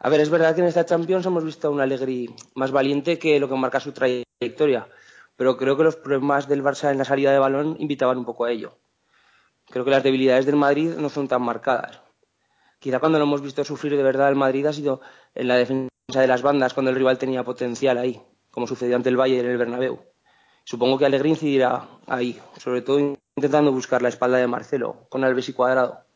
A ver, es verdad que en esta Champions hemos visto a un Allegri más valiente que lo que marca su trayectoria, pero creo que los problemas del Barça en la salida de balón invitaban un poco a ello. Creo que las debilidades del Madrid no son tan marcadas. Quizá cuando lo hemos visto sufrir de verdad el Madrid ha sido en la defensa de las bandas, cuando el rival tenía potencial ahí, como sucedió ante el Bayern en el Bernabéu. Supongo que Allegri incidirá ahí, sobre todo intentando buscar la espalda de Marcelo, con Alves y Cuadrado.